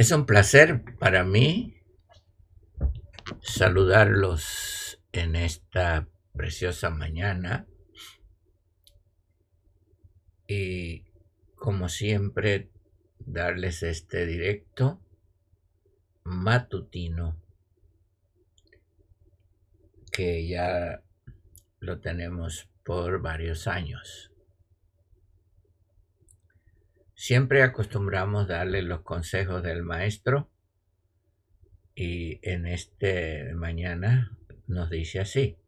Es un placer para mí saludarlos en esta preciosa mañana y como siempre darles este directo matutino que ya lo tenemos por varios años. Siempre acostumbramos darle los consejos del maestro y en este mañana nos dice así.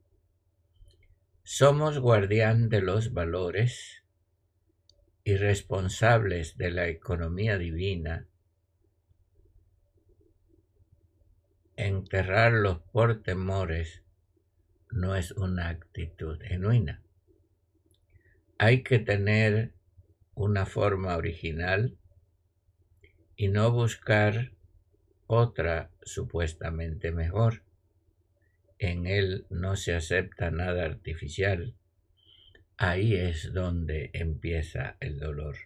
Somos guardián de los valores y responsables de la economía divina. Enterrarlos por temores no es una actitud genuina. Hay que tener una forma original y no buscar otra supuestamente mejor. En él no se acepta nada artificial. Ahí es donde empieza el dolor.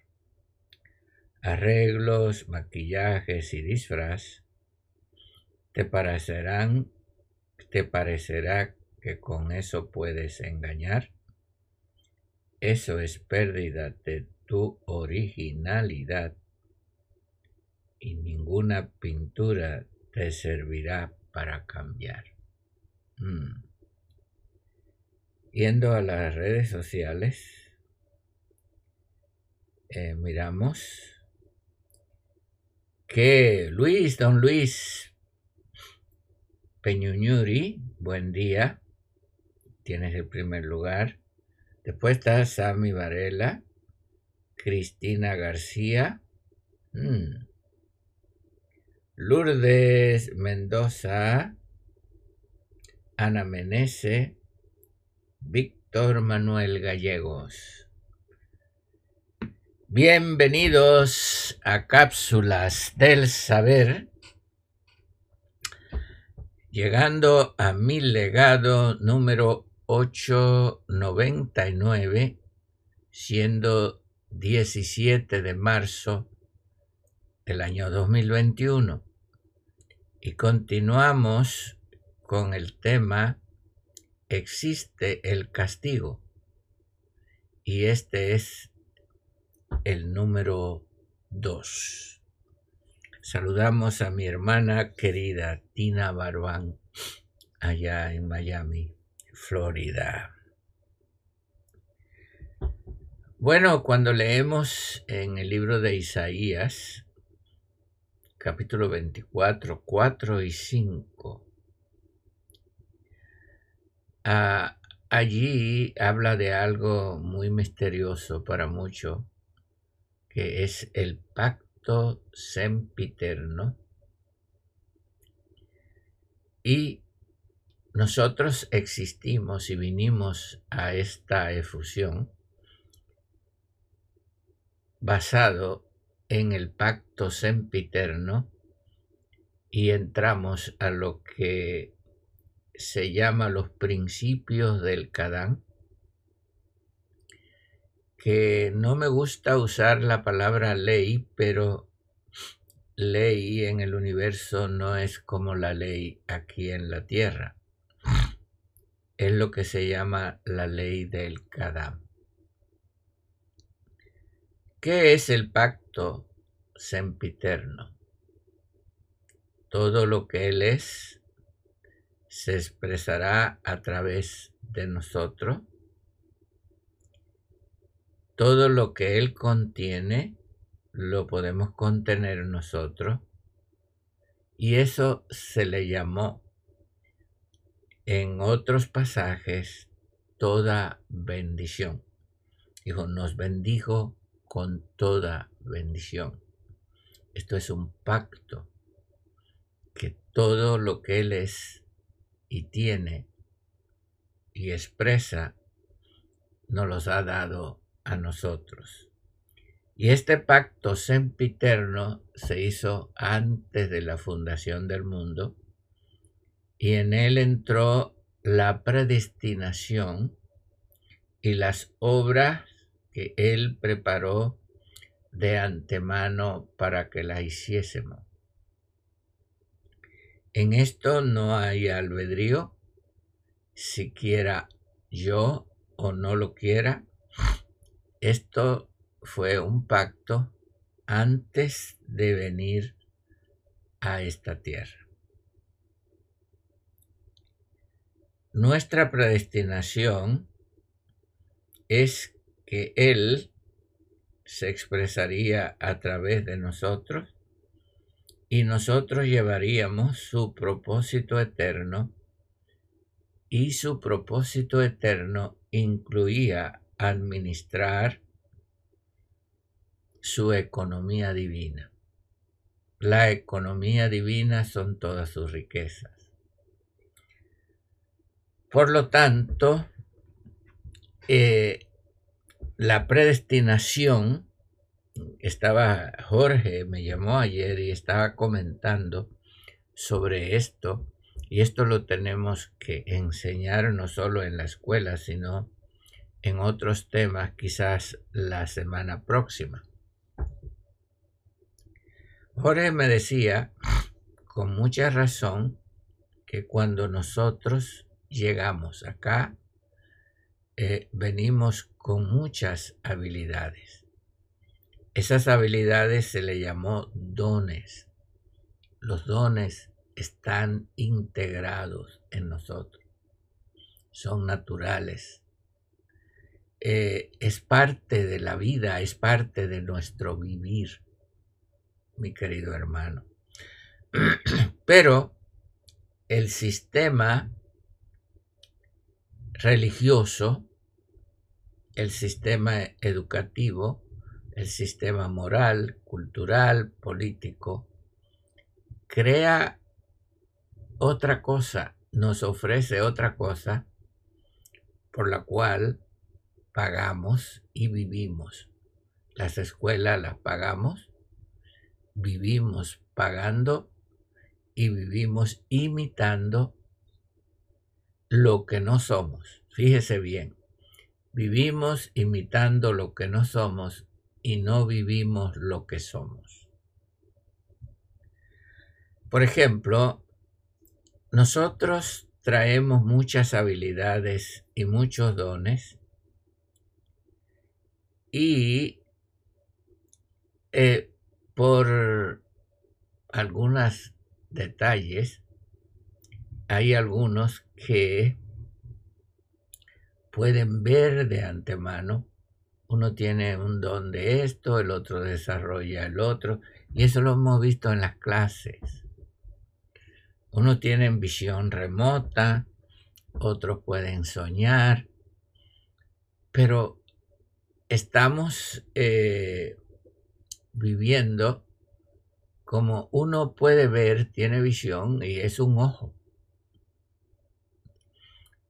Arreglos, maquillajes y disfraz te parecerán, te parecerá que con eso puedes engañar. Eso es pérdida de tu originalidad y ninguna pintura te servirá para cambiar. Mm. Yendo a las redes sociales, eh, miramos que Luis, don Luis Peñuñuri, buen día, tienes el primer lugar. Después está Sammy Varela, Cristina García, mm. Lourdes Mendoza, Ana Menese, Víctor Manuel Gallegos. Bienvenidos a Cápsulas del Saber, llegando a mi legado número 899, siendo 17 de marzo del año 2021 y continuamos con el tema existe el castigo y este es el número 2. Saludamos a mi hermana querida Tina Barbán allá en Miami, Florida. Bueno, cuando leemos en el libro de Isaías, capítulo 24, 4 y 5, ah, allí habla de algo muy misterioso para muchos, que es el pacto sempiterno. Y nosotros existimos y vinimos a esta efusión basado en el pacto sempiterno y entramos a lo que se llama los principios del Kadán, que no me gusta usar la palabra ley, pero ley en el universo no es como la ley aquí en la tierra. Es lo que se llama la ley del Kadán. ¿Qué es el pacto sempiterno? Todo lo que Él es se expresará a través de nosotros. Todo lo que Él contiene lo podemos contener nosotros. Y eso se le llamó en otros pasajes toda bendición. Dijo, nos bendijo con toda bendición. Esto es un pacto que todo lo que Él es y tiene y expresa nos los ha dado a nosotros. Y este pacto sempiterno se hizo antes de la fundación del mundo y en él entró la predestinación y las obras que él preparó de antemano para que la hiciésemos. En esto no hay albedrío, siquiera yo o no lo quiera. Esto fue un pacto antes de venir a esta tierra. Nuestra predestinación es que Él se expresaría a través de nosotros y nosotros llevaríamos su propósito eterno y su propósito eterno incluía administrar su economía divina. La economía divina son todas sus riquezas. Por lo tanto, eh, la predestinación, estaba Jorge, me llamó ayer y estaba comentando sobre esto, y esto lo tenemos que enseñar no solo en la escuela, sino en otros temas quizás la semana próxima. Jorge me decía con mucha razón que cuando nosotros llegamos acá, eh, venimos con muchas habilidades. Esas habilidades se le llamó dones. Los dones están integrados en nosotros. Son naturales. Eh, es parte de la vida, es parte de nuestro vivir, mi querido hermano. Pero el sistema religioso, el sistema educativo, el sistema moral, cultural, político, crea otra cosa, nos ofrece otra cosa por la cual pagamos y vivimos. Las escuelas las pagamos, vivimos pagando y vivimos imitando lo que no somos. Fíjese bien, vivimos imitando lo que no somos y no vivimos lo que somos. Por ejemplo, nosotros traemos muchas habilidades y muchos dones y eh, por algunos detalles hay algunos que pueden ver de antemano. Uno tiene un don de esto, el otro desarrolla el otro, y eso lo hemos visto en las clases. Uno tiene visión remota, otros pueden soñar, pero estamos eh, viviendo como uno puede ver, tiene visión y es un ojo.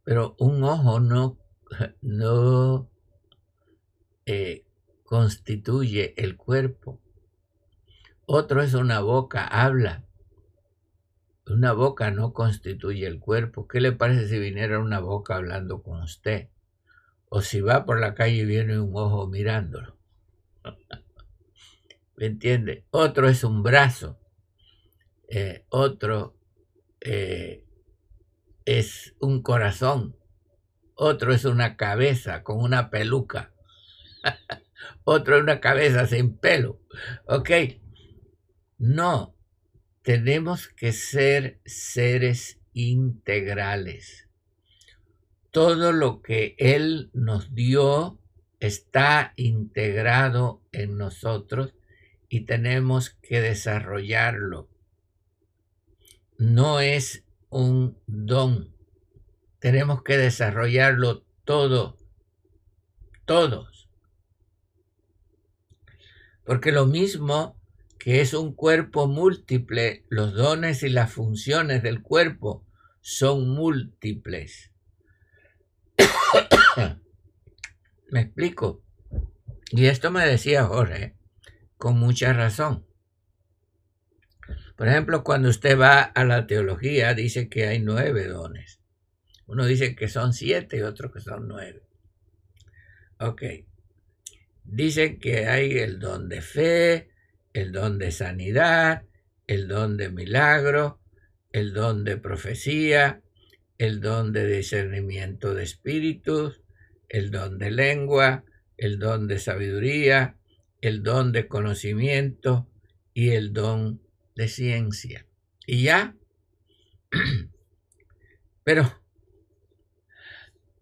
Pero un ojo no, no eh, constituye el cuerpo. Otro es una boca, habla. Una boca no constituye el cuerpo. ¿Qué le parece si viniera una boca hablando con usted? O si va por la calle y viene un ojo mirándolo. ¿Me entiende? Otro es un brazo. Eh, otro eh, es un corazón, otro es una cabeza con una peluca, otro es una cabeza sin pelo. ¿Ok? No, tenemos que ser seres integrales. todo lo que Él nos dio está integrado en nosotros y tenemos que desarrollarlo. No es un don. Tenemos que desarrollarlo todo. Todos. Porque lo mismo que es un cuerpo múltiple, los dones y las funciones del cuerpo son múltiples. ¿Me explico? Y esto me decía Jorge con mucha razón. Por ejemplo, cuando usted va a la teología, dice que hay nueve dones. Uno dice que son siete y otro que son nueve. Ok. Dicen que hay el don de fe, el don de sanidad, el don de milagro, el don de profecía, el don de discernimiento de espíritus, el don de lengua, el don de sabiduría, el don de conocimiento y el don de ciencia. Y ya, pero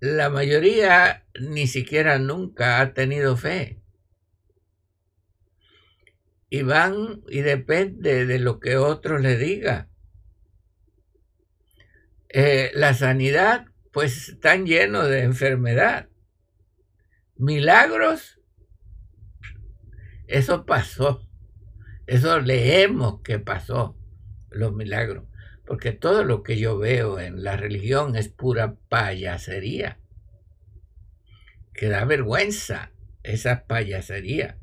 la mayoría ni siquiera nunca ha tenido fe. Y van y depende de lo que otro le diga. Eh, la sanidad, pues están llenos de enfermedad. Milagros, eso pasó. Eso leemos que pasó, los milagros. Porque todo lo que yo veo en la religión es pura payasería. Que da vergüenza esa payasería.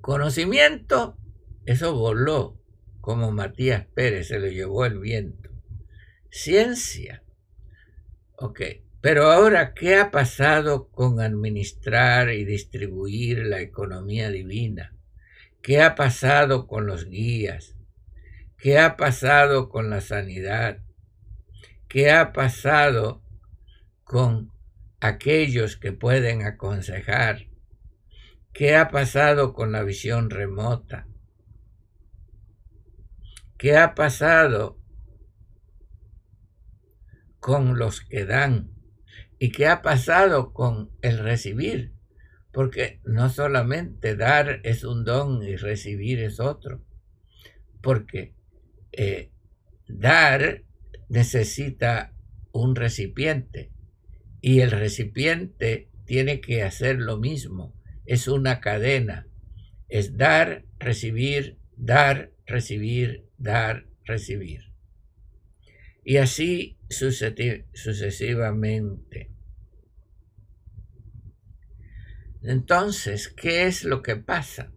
Conocimiento, eso voló, como Matías Pérez se lo llevó el viento. Ciencia, ok, pero ahora, ¿qué ha pasado con administrar y distribuir la economía divina? ¿Qué ha pasado con los guías? ¿Qué ha pasado con la sanidad? ¿Qué ha pasado con aquellos que pueden aconsejar? ¿Qué ha pasado con la visión remota? ¿Qué ha pasado con los que dan? ¿Y qué ha pasado con el recibir? Porque no solamente dar es un don y recibir es otro. Porque eh, dar necesita un recipiente y el recipiente tiene que hacer lo mismo. Es una cadena. Es dar, recibir, dar, recibir, dar, recibir. Y así sucesivamente. Entonces, ¿qué es lo que pasa?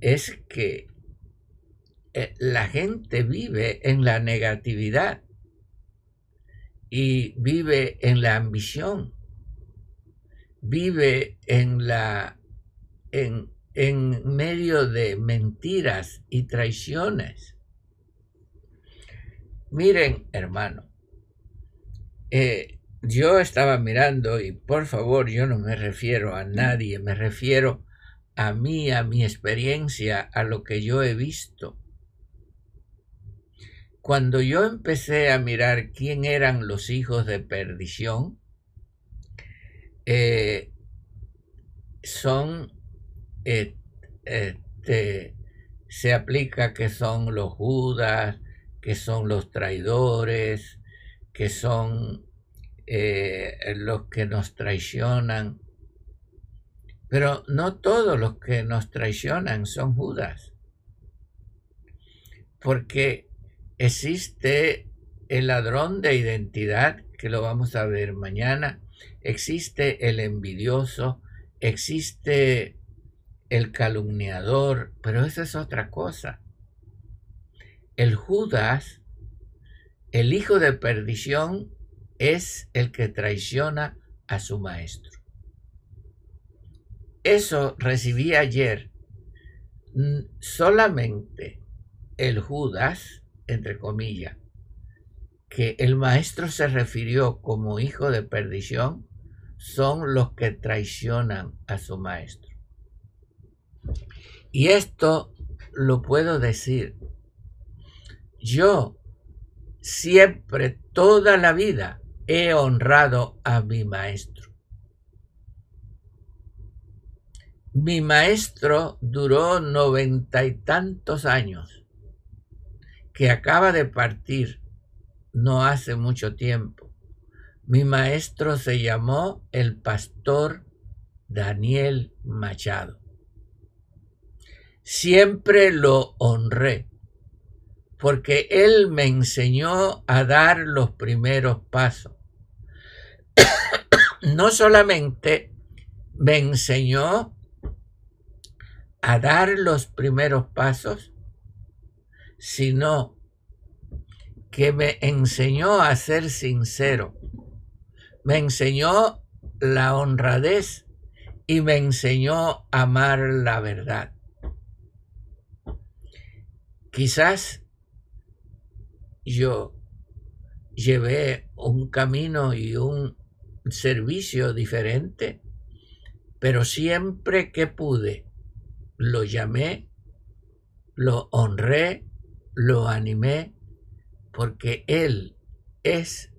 Es que eh, la gente vive en la negatividad y vive en la ambición, vive en la en, en medio de mentiras y traiciones Miren, hermano, eh, yo estaba mirando y por favor yo no me refiero a nadie, me refiero a mí, a mi experiencia, a lo que yo he visto. Cuando yo empecé a mirar quién eran los hijos de perdición, eh, son, este, se aplica que son los Judas, que son los traidores, que son eh, los que nos traicionan. Pero no todos los que nos traicionan son Judas, porque existe el ladrón de identidad, que lo vamos a ver mañana, existe el envidioso, existe el calumniador, pero eso es otra cosa el Judas, el hijo de perdición, es el que traiciona a su maestro. Eso recibí ayer solamente el Judas, entre comillas, que el maestro se refirió como hijo de perdición, son los que traicionan a su maestro. Y esto lo puedo decir yo siempre, toda la vida, he honrado a mi maestro. Mi maestro duró noventa y tantos años, que acaba de partir no hace mucho tiempo. Mi maestro se llamó el pastor Daniel Machado. Siempre lo honré porque Él me enseñó a dar los primeros pasos. no solamente me enseñó a dar los primeros pasos, sino que me enseñó a ser sincero, me enseñó la honradez y me enseñó a amar la verdad. Quizás yo llevé un camino y un servicio diferente, pero siempre que pude, lo llamé, lo honré, lo animé, porque Él es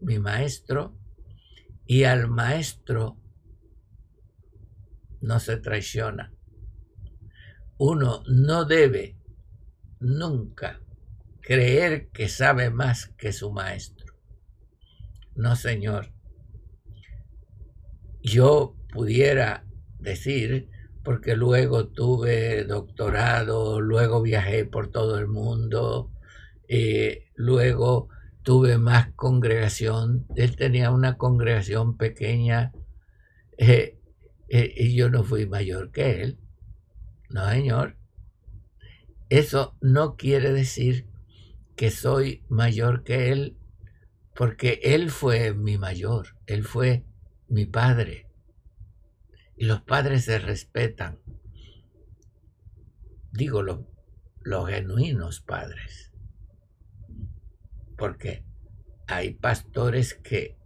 mi maestro y al maestro no se traiciona. Uno no debe nunca creer que sabe más que su maestro. No, Señor. Yo pudiera decir, porque luego tuve doctorado, luego viajé por todo el mundo, eh, luego tuve más congregación. Él tenía una congregación pequeña eh, eh, y yo no fui mayor que él. No, Señor. Eso no quiere decir que soy mayor que Él, porque Él fue mi mayor, Él fue mi padre. Y los padres se respetan. Digo los, genuinos padres. Porque hay pastores que,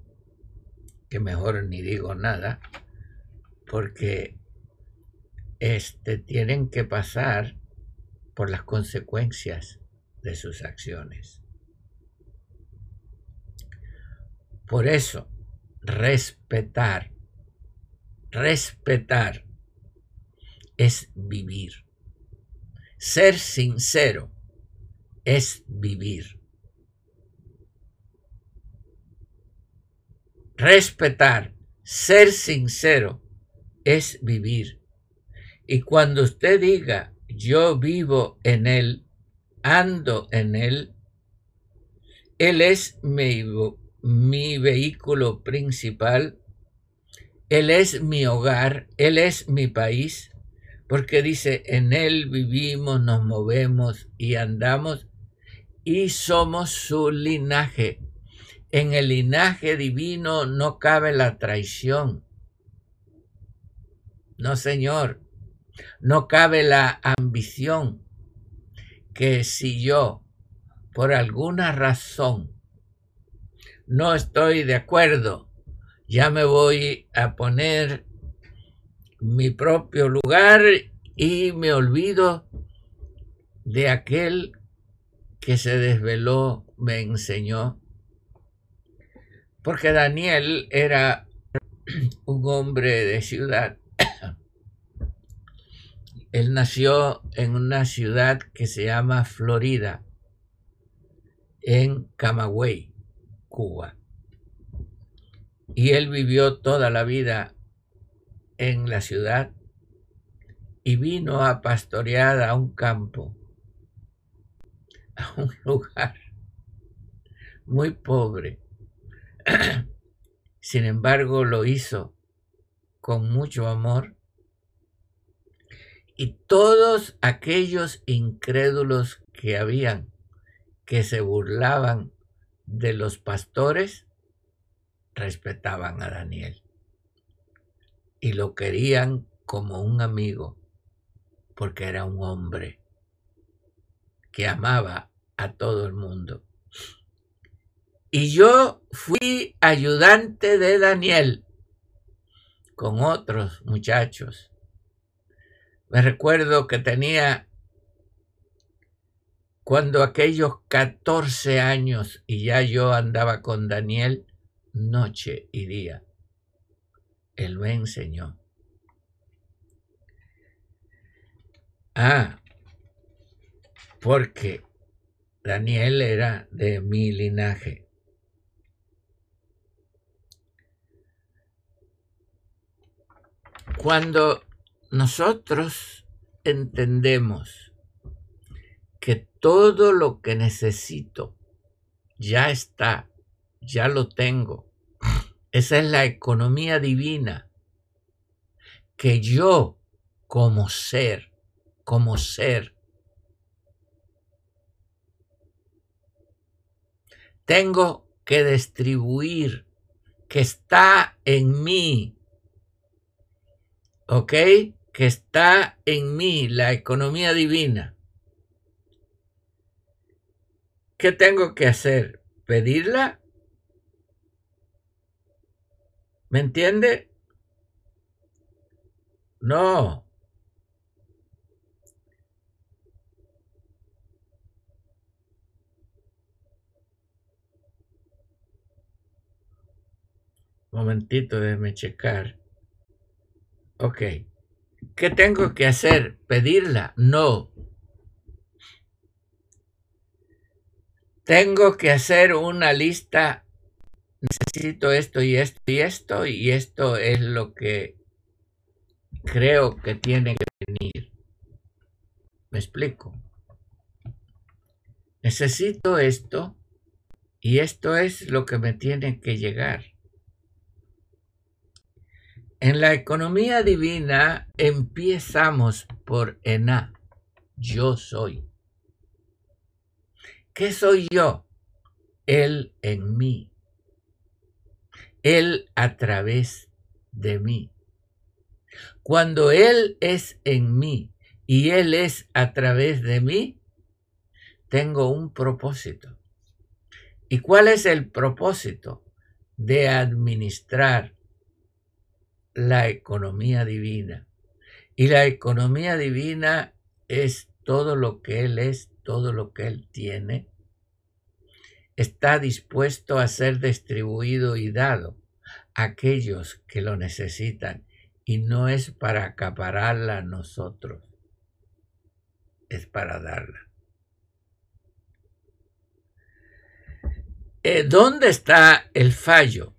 que mejor ni digo nada, porque este, tienen que pasar por las consecuencias de sus acciones. Por eso, respetar, respetar es vivir. Ser sincero es vivir. Respetar, ser sincero es vivir. Y cuando usted diga, yo vivo en él, ando en él. Él es mi, vehículo principal. Él es mi hogar. Él es mi país. Porque dice, en Él vivimos, nos movemos y andamos y somos su linaje. En el linaje divino no cabe la traición. No, Señor. No cabe la ambición que si yo, por alguna razón, no estoy de acuerdo, ya me voy a poner mi propio lugar y me olvido de aquel que se desveló, me enseñó. Porque Daniel era un hombre de ciudad él nació en una ciudad que se llama Florida, en Camagüey, Cuba. Y él vivió toda la vida en la ciudad y vino a pastorear a un campo, a un lugar muy pobre. Sin embargo, lo hizo con mucho amor y todos aquellos incrédulos que habían, que se burlaban de los pastores, respetaban a Daniel y lo querían como un amigo, porque era un hombre que amaba a todo el mundo. Y yo fui ayudante de Daniel con otros muchachos me recuerdo que tenía cuando aquellos 14 años y ya yo andaba con Daniel noche y día. Él me enseñó. Ah, porque Daniel era de mi linaje. Cuando nosotros entendemos que todo lo que necesito ya está, ya lo tengo, esa es la economía divina que yo como ser, como ser, tengo que distribuir, que está en mí, ¿ok? Que está en mí la economía divina. ¿Qué tengo que hacer? ¿Pedirla? ¿Me entiende? No. Momentito, déjeme checar. Ok. ¿Qué tengo que hacer? ¿Pedirla? No. Tengo que hacer una lista. Necesito esto y esto y esto y esto es lo que creo que tiene que venir. ¿Me explico? Necesito esto y esto es lo que me tiene que llegar. En la economía divina empezamos por Ená, yo soy. ¿Qué soy yo? Él en mí. Él a través de mí. Cuando Él es en mí y Él es a través de mí, tengo un propósito. ¿Y cuál es el propósito? De administrar la economía divina. Y la economía divina es todo lo que Él es, todo lo que Él tiene. Está dispuesto a ser distribuido y dado a aquellos que lo necesitan. Y no es para acapararla a nosotros, es para darla. Eh, ¿Dónde está el fallo?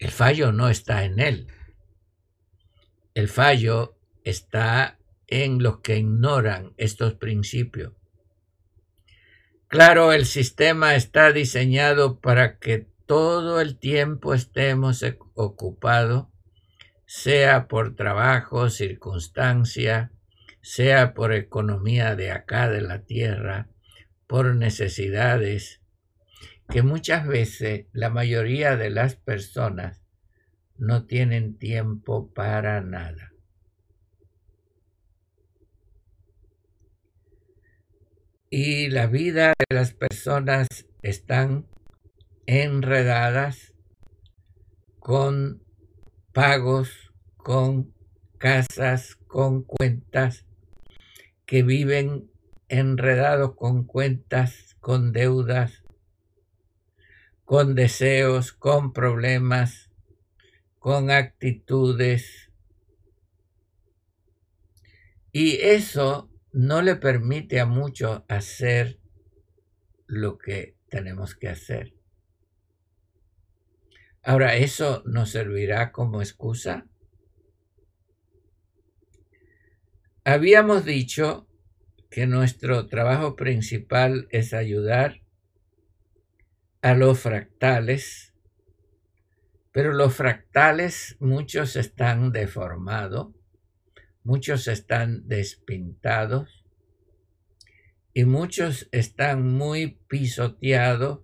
El fallo no está en él. El fallo está en los que ignoran estos principios. Claro, el sistema está diseñado para que todo el tiempo estemos e-, ocupados, sea por trabajo, circunstancia, sea por economía de acá de la tierra, por necesidades, que muchas veces la mayoría de las personas no tienen tiempo para nada. Y la vida de las personas están enredadas con pagos, con casas, con cuentas, que viven enredados con cuentas, con deudas, con deseos, con problemas, con actitudes. Y eso no le permite a muchos hacer lo que tenemos que hacer. Ahora, ¿eso nos servirá como excusa? Habíamos dicho que nuestro trabajo principal es ayudar a los fractales pero los fractales, muchos están deformados, muchos están despintados y muchos están muy pisoteados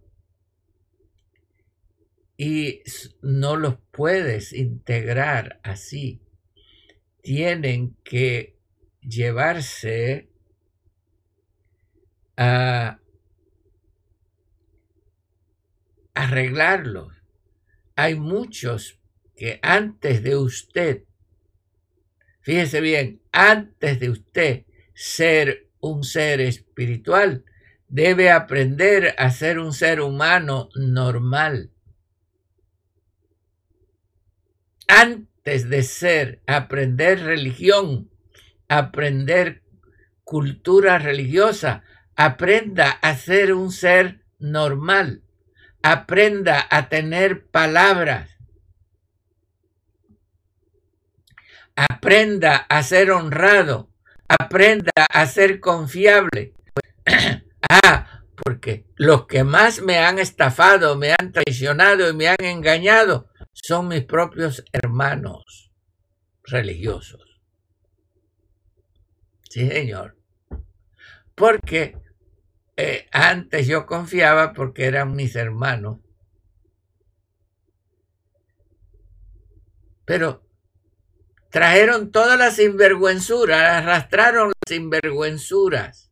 y no los puedes integrar así. Tienen que llevarse a arreglarlos hay muchos que antes de usted, fíjese bien, antes de usted ser un ser espiritual, debe aprender a ser un ser humano normal. Antes de ser, aprender religión, aprender cultura religiosa, aprenda a ser un ser normal, aprenda a tener palabras, aprenda a ser honrado, aprenda a ser confiable. ah, porque los que más me han estafado, me han traicionado y me han engañado son mis propios hermanos religiosos. Sí, señor. Porque eh, antes yo confiaba porque eran mis hermanos. Pero trajeron todas las sinvergüenzuras, arrastraron las sinvergüenzuras.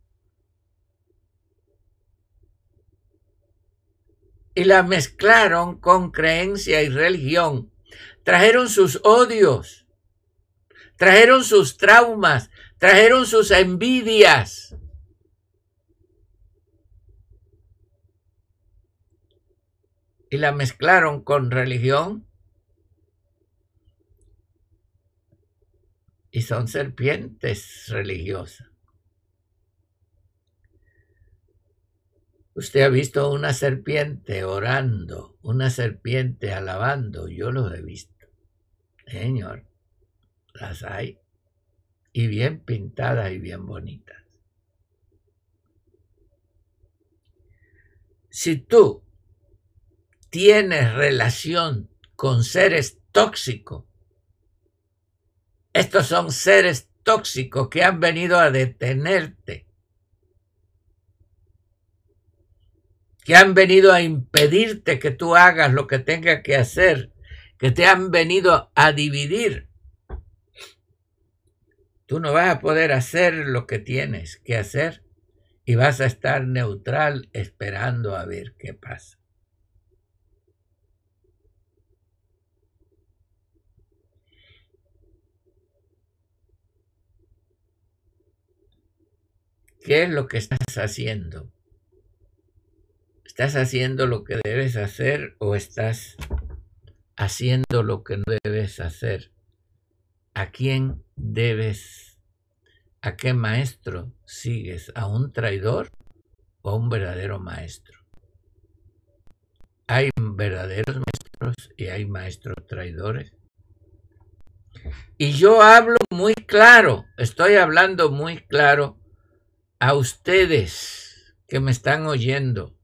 Y la mezclaron con creencia y religión. Trajeron sus odios, trajeron sus traumas, trajeron sus envidias. y la mezclaron con religión y son serpientes religiosas. Usted ha visto una serpiente orando, una serpiente alabando, yo lo he visto. Señor, las hay y bien pintadas y bien bonitas. Si tú tienes relación con seres tóxicos, estos son seres tóxicos que han venido a detenerte, que han venido a impedirte que tú hagas lo que tengas que hacer, que te han venido a dividir. Tú no vas a poder hacer lo que tienes que hacer y vas a estar neutral esperando a ver qué pasa. ¿Qué es lo que estás haciendo? ¿Estás haciendo lo que debes hacer o estás haciendo lo que no debes hacer? ¿A quién debes, a qué maestro sigues? ¿A un traidor o a un verdadero maestro? Hay verdaderos maestros y hay maestros traidores. Y yo hablo muy claro, estoy hablando muy claro a ustedes que me están oyendo,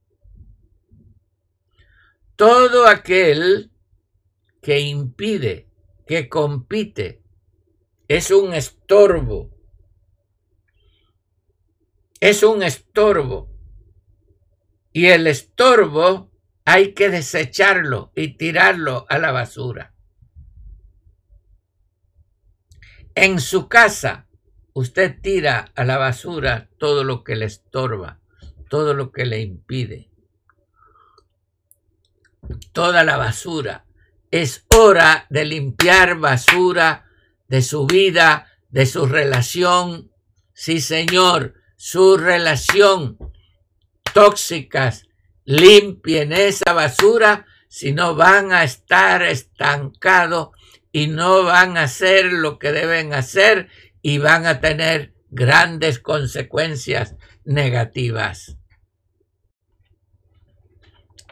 todo aquel que impide, que compite, es un estorbo. Es un estorbo. Y el estorbo hay que desecharlo y tirarlo a la basura. En su casa Usted tira a la basura todo lo que le estorba, todo lo que le impide. Toda la basura. Es hora de limpiar basura de su vida, de su relación. Sí, Señor, su relación tóxicas. Limpien esa basura, si no van a estar estancados y no van a hacer lo que deben hacer y van a tener grandes consecuencias negativas.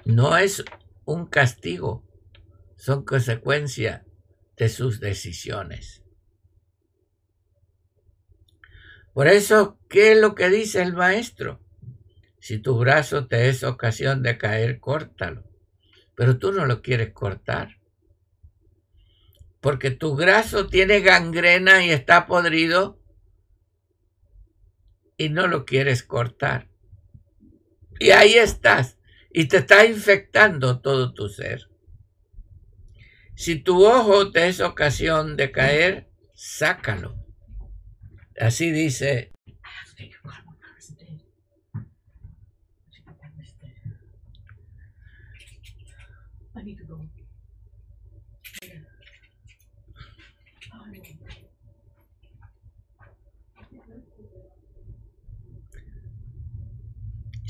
No es un castigo, son consecuencias de sus decisiones. Por eso, ¿qué es lo que dice el maestro? Si tu brazo te es ocasión de caer, córtalo. Pero tú no lo quieres cortar porque tu brazo tiene gangrena y está podrido y no lo quieres cortar. Y ahí estás y te está infectando todo tu ser. Si tu ojo te es ocasión de caer, sácalo. Así dice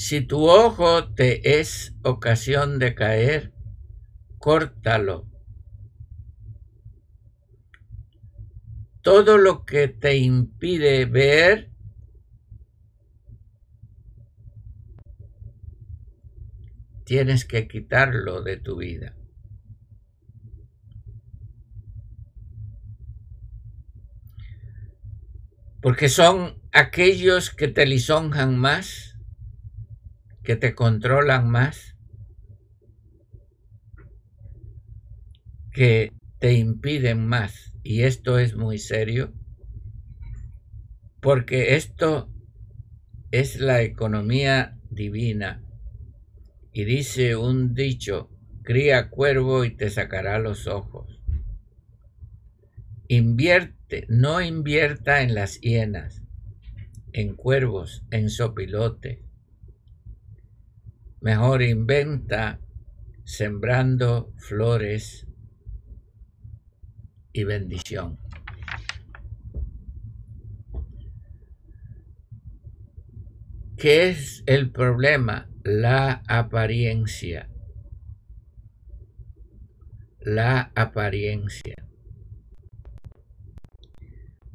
Si tu ojo te es ocasión de caer, córtalo. Todo lo que te impide ver, tienes que quitarlo de tu vida. Porque son aquellos que te lisonjan más, que te controlan más, que te impiden más. Y esto es muy serio, porque esto es la economía divina y dice un dicho, cría cuervo y te sacará los ojos. Invierte, no invierta en las hienas, en cuervos, en sopilote. Mejor inventa sembrando flores y bendición. ¿Qué es el problema? la apariencia. La apariencia.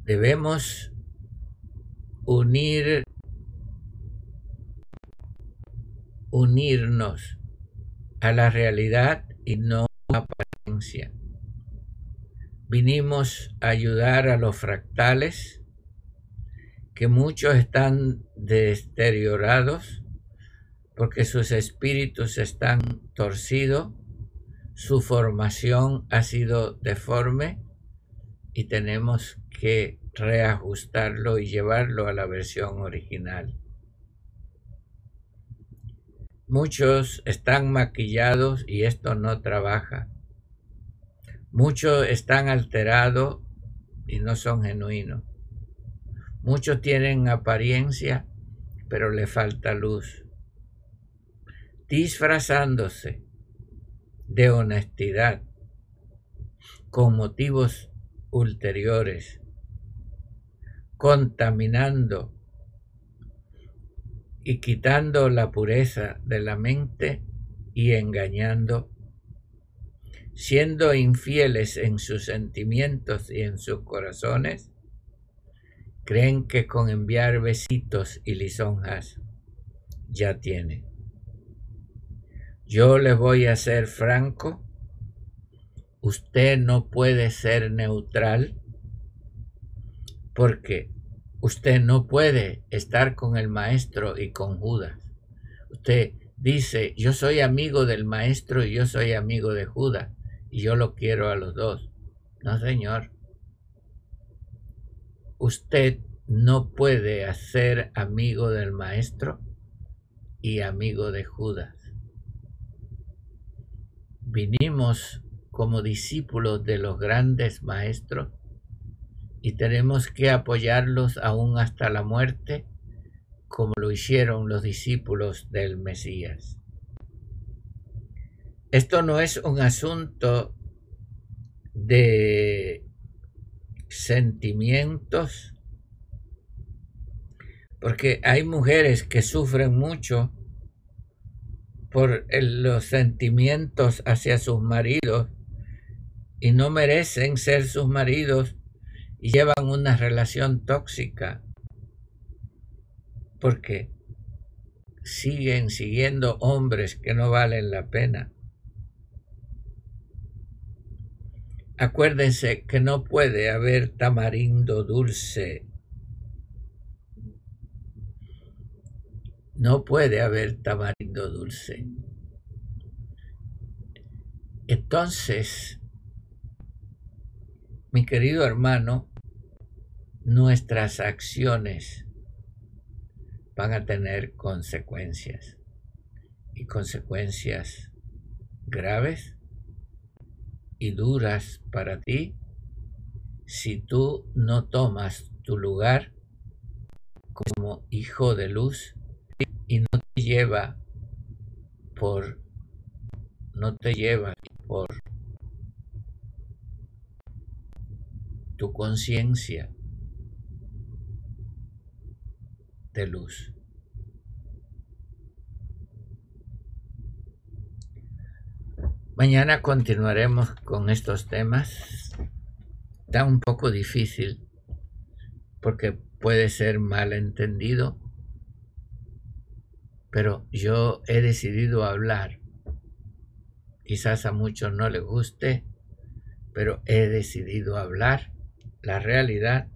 Debemos unir unirnos a la realidad y no a la apariencia. Vinimos a ayudar a los fractales, que muchos están deteriorados porque sus espíritus están torcidos, su formación ha sido deforme y tenemos que reajustarlo y llevarlo a la versión original. Muchos están maquillados y esto no trabaja. Muchos están alterados y no son genuinos. Muchos tienen apariencia, pero le falta luz disfrazándose de honestidad con motivos ulteriores, contaminando y quitando la pureza de la mente y engañando, siendo infieles en sus sentimientos y en sus corazones, creen que con enviar besitos y lisonjas ya tienen. Yo le voy a ser franco. Usted no puede ser neutral porque usted no puede estar con el maestro y con Judas. Usted dice, yo soy amigo del maestro y yo soy amigo de Judas y yo lo quiero a los dos. No, señor. Usted no puede ser amigo del maestro y amigo de Judas vinimos como discípulos de los grandes maestros y tenemos que apoyarlos aún hasta la muerte, como lo hicieron los discípulos del Mesías. Esto no es un asunto de sentimientos, porque hay mujeres que sufren mucho por los sentimientos hacia sus maridos y no merecen ser sus maridos y llevan una relación tóxica porque siguen siguiendo hombres que no valen la pena. Acuérdense que no puede haber tamarindo dulce No puede haber tamarindo dulce. Entonces, mi querido hermano, nuestras acciones van a tener consecuencias y consecuencias graves y duras para ti si tú no tomas tu lugar como hijo de luz y no te lleva por no te lleva por tu conciencia de luz. Mañana continuaremos con estos temas. Está un poco difícil porque puede ser mal entendido, pero yo he decidido hablar. Quizás a muchos no les guste, pero he decidido hablar la realidad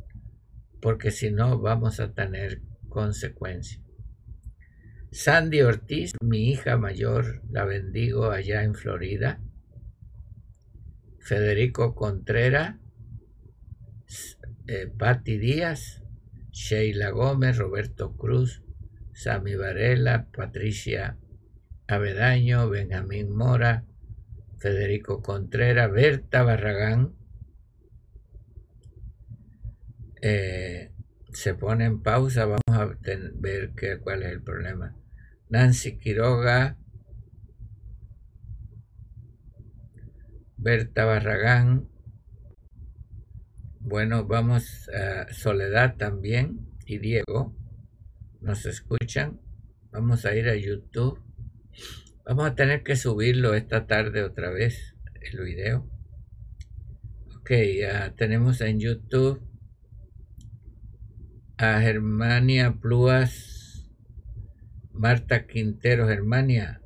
porque si no vamos a tener consecuencias. Sandy Ortiz, mi hija mayor, la bendigo allá en Florida. Federico Contreras, eh, Patti Díaz, Sheila Gómez, Roberto Cruz, Sami Varela, Patricia Avedaño, Benjamín Mora, Federico Contreras, Berta Barragán. Eh, se pone en pausa, vamos a ver qué, cuál es el problema. Nancy Quiroga, Berta Barragán. Bueno, vamos a Soledad también y Diego. Nos escuchan. Vamos a ir a YouTube. Vamos a tener que subirlo esta tarde otra vez, el video. Ok, ya tenemos en YouTube a Germania Pluas Marta Quintero, Germania,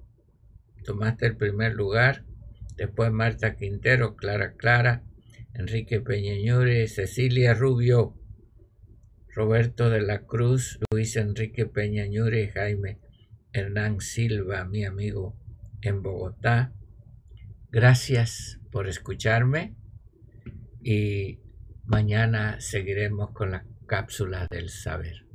tomaste el primer lugar. Después Marta Quintero, Clara Clara, Enrique Peñañure, Cecilia Rubio, Roberto de la Cruz, Luis Enrique Peñañure, Jaime Hernán Silva, mi amigo en Bogotá. Gracias por escucharme y mañana seguiremos con la cápsula del saber.